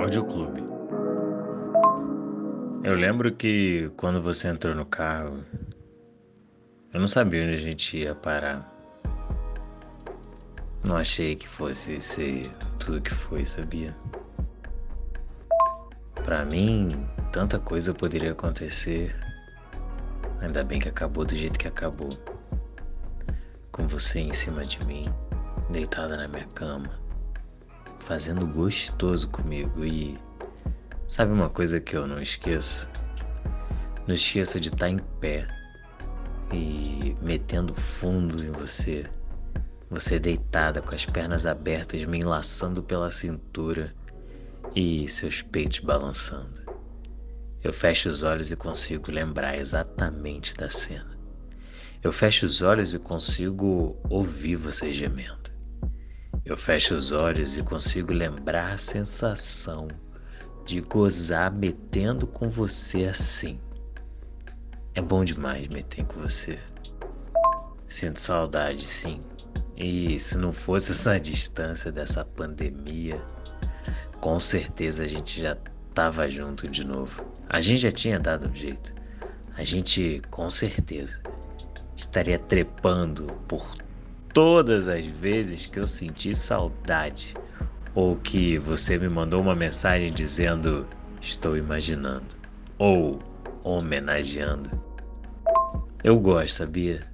Audioclube. Eu lembro que quando você entrou no carro, eu não sabia onde a gente ia parar. Não achei que fosse ser tudo que foi, sabia? Para mim, tanta coisa poderia acontecer. Ainda bem que acabou do jeito que acabou. Com você em cima de mim, deitada na minha cama fazendo gostoso comigo e sabe uma coisa que eu não esqueço? Não esqueço de estar em pé e metendo fundo em você. Você deitada com as pernas abertas, me enlaçando pela cintura e seus peitos balançando. Eu fecho os olhos e consigo lembrar exatamente da cena. Eu fecho os olhos e consigo ouvir você gemendo. Eu fecho os olhos e consigo lembrar a sensação de gozar metendo com você assim. É bom demais meter com você. Sinto saudade, sim. E se não fosse essa distância dessa pandemia, com certeza a gente já tava junto de novo. A gente já tinha dado um jeito. A gente, com certeza, estaria trepando por todas as vezes que eu senti saudade ou que você me mandou uma mensagem dizendo estou imaginando ou homenageando. Eu gosto, sabia?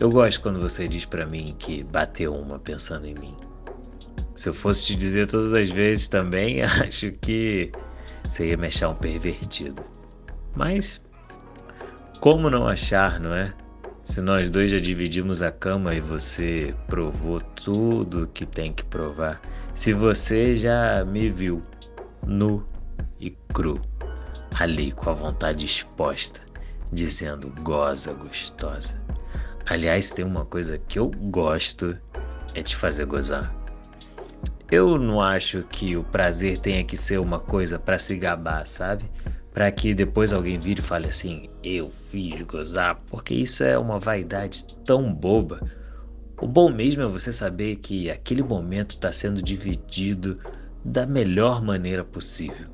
Eu gosto quando você diz para mim que bateu uma pensando em mim. Se eu fosse te dizer todas as vezes também, acho que você ia me achar um pervertido. Mas como não achar, não é? Se nós dois já dividimos a cama e você provou tudo que tem que provar, se você já me viu nu e cru, ali com a vontade exposta, dizendo goza gostosa. Aliás, tem uma coisa que eu gosto é te fazer gozar. Eu não acho que o prazer tenha que ser uma coisa para se gabar, sabe? Para que depois alguém vire e fale assim: eu fiz gozar, porque isso é uma vaidade tão boba. O bom mesmo é você saber que aquele momento está sendo dividido da melhor maneira possível.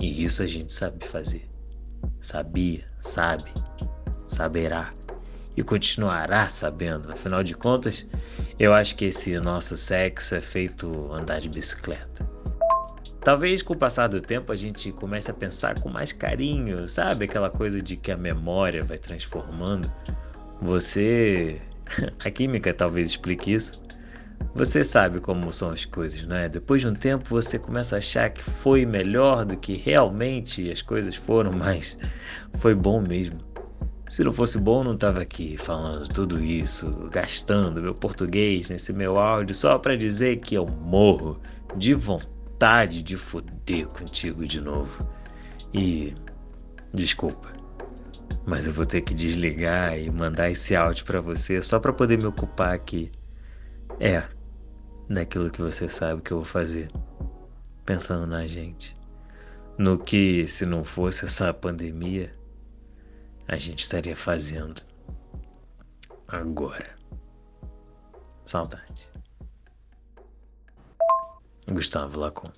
E isso a gente sabe fazer. Sabia, sabe, saberá e continuará sabendo. Afinal de contas, eu acho que esse nosso sexo é feito andar de bicicleta. Talvez com o passar do tempo a gente comece a pensar com mais carinho, sabe? Aquela coisa de que a memória vai transformando. Você. A química talvez explique isso. Você sabe como são as coisas, não é? Depois de um tempo você começa a achar que foi melhor do que realmente as coisas foram, mas foi bom mesmo. Se não fosse bom, não estava aqui falando tudo isso, gastando meu português nesse meu áudio só para dizer que eu morro de vontade vontade de foder contigo de novo. E desculpa, mas eu vou ter que desligar e mandar esse áudio para você só para poder me ocupar aqui. É, naquilo que você sabe que eu vou fazer, pensando na gente. No que, se não fosse essa pandemia, a gente estaria fazendo agora. Saudade. Gustavo Lacon.